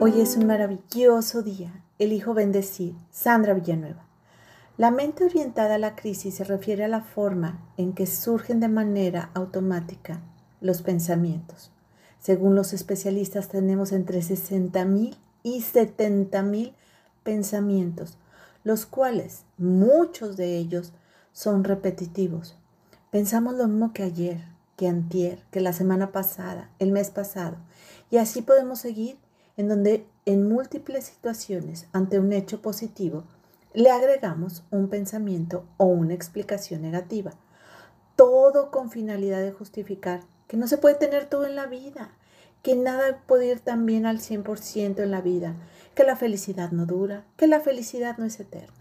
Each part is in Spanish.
Hoy es un maravilloso día. Elijo bendecir. Sandra Villanueva. La mente orientada a la crisis se refiere a la forma en que surgen de manera automática los pensamientos. Según los especialistas, tenemos entre 60.000 y 70.000 pensamientos, los cuales muchos de ellos son repetitivos. Pensamos lo mismo que ayer, que antier, que la semana pasada, el mes pasado, y así podemos seguir en donde en múltiples situaciones ante un hecho positivo le agregamos un pensamiento o una explicación negativa. Todo con finalidad de justificar que no se puede tener todo en la vida, que nada puede ir tan bien al 100% en la vida, que la felicidad no dura, que la felicidad no es eterna.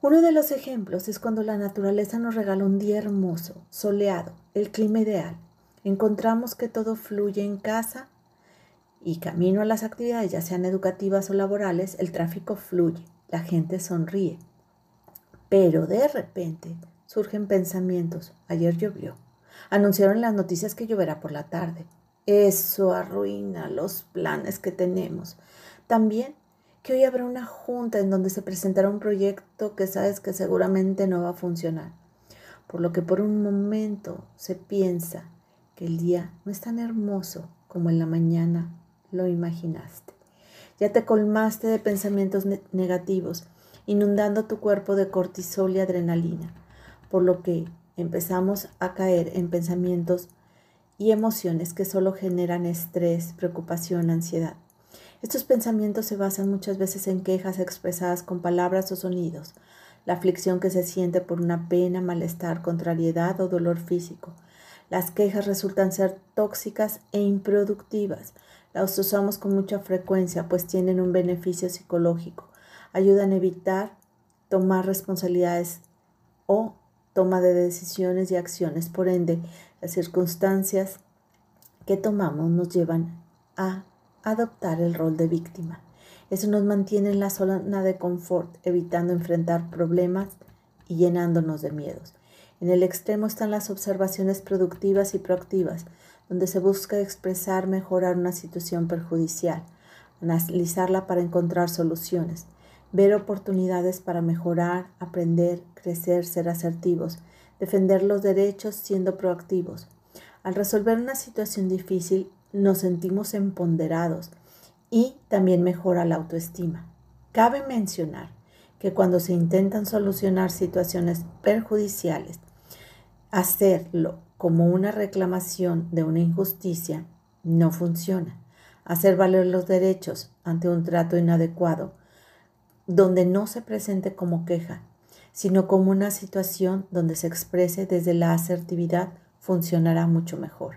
Uno de los ejemplos es cuando la naturaleza nos regala un día hermoso, soleado, el clima ideal. Encontramos que todo fluye en casa y camino a las actividades, ya sean educativas o laborales, el tráfico fluye, la gente sonríe. Pero de repente surgen pensamientos. Ayer llovió. Anunciaron las noticias que lloverá por la tarde. Eso arruina los planes que tenemos. También que hoy habrá una junta en donde se presentará un proyecto que sabes que seguramente no va a funcionar. Por lo que por un momento se piensa que el día no es tan hermoso como en la mañana lo imaginaste. Ya te colmaste de pensamientos negativos, inundando tu cuerpo de cortisol y adrenalina, por lo que empezamos a caer en pensamientos y emociones que solo generan estrés, preocupación, ansiedad. Estos pensamientos se basan muchas veces en quejas expresadas con palabras o sonidos, la aflicción que se siente por una pena, malestar, contrariedad o dolor físico. Las quejas resultan ser tóxicas e improductivas, las usamos con mucha frecuencia, pues tienen un beneficio psicológico. Ayudan a evitar tomar responsabilidades o toma de decisiones y acciones. Por ende, las circunstancias que tomamos nos llevan a adoptar el rol de víctima. Eso nos mantiene en la zona de confort, evitando enfrentar problemas y llenándonos de miedos. En el extremo están las observaciones productivas y proactivas, donde se busca expresar, mejorar una situación perjudicial, analizarla para encontrar soluciones, ver oportunidades para mejorar, aprender, crecer, ser asertivos, defender los derechos siendo proactivos. Al resolver una situación difícil, nos sentimos empoderados y también mejora la autoestima. Cabe mencionar que cuando se intentan solucionar situaciones perjudiciales, hacerlo como una reclamación de una injusticia no funciona. Hacer valer los derechos ante un trato inadecuado, donde no se presente como queja, sino como una situación donde se exprese desde la asertividad, funcionará mucho mejor.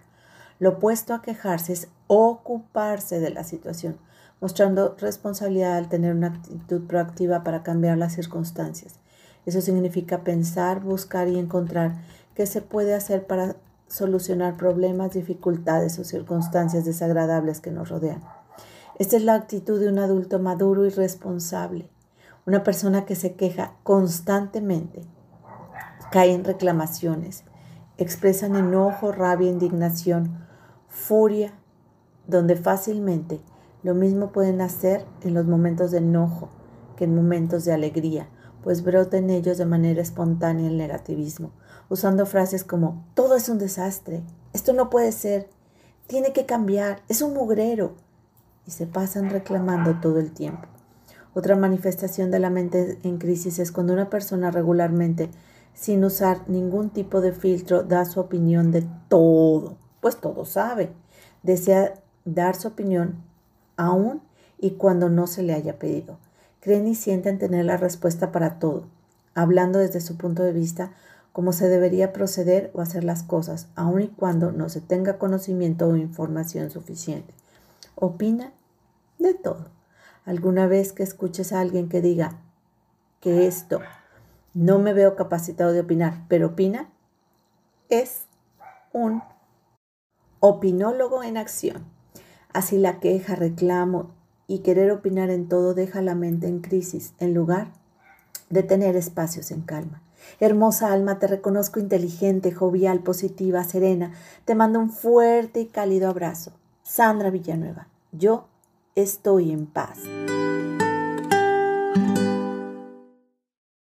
Lo opuesto a quejarse es ocuparse de la situación, mostrando responsabilidad al tener una actitud proactiva para cambiar las circunstancias. Eso significa pensar, buscar y encontrar qué se puede hacer para solucionar problemas, dificultades o circunstancias desagradables que nos rodean. Esta es la actitud de un adulto maduro y responsable, una persona que se queja constantemente, cae en reclamaciones, expresan enojo, rabia, indignación, furia, donde fácilmente lo mismo pueden hacer en los momentos de enojo que en momentos de alegría, pues brota en ellos de manera espontánea el negativismo, usando frases como todo es un desastre, esto no puede ser, tiene que cambiar, es un mugrero, y se pasan reclamando todo el tiempo. Otra manifestación de la mente en crisis es cuando una persona regularmente, sin usar ningún tipo de filtro, da su opinión de todo, pues todo sabe. Desea dar su opinión aún y cuando no se le haya pedido. Creen y sienten tener la respuesta para todo, hablando desde su punto de vista cómo se debería proceder o hacer las cosas, aun y cuando no se tenga conocimiento o información suficiente. Opina de todo. Alguna vez que escuches a alguien que diga que esto no me veo capacitado de opinar, pero opina, es un opinólogo en acción. Así la queja, reclamo y querer opinar en todo deja la mente en crisis en lugar de tener espacios en calma. Hermosa alma, te reconozco inteligente, jovial, positiva, serena. Te mando un fuerte y cálido abrazo. Sandra Villanueva, yo estoy en paz.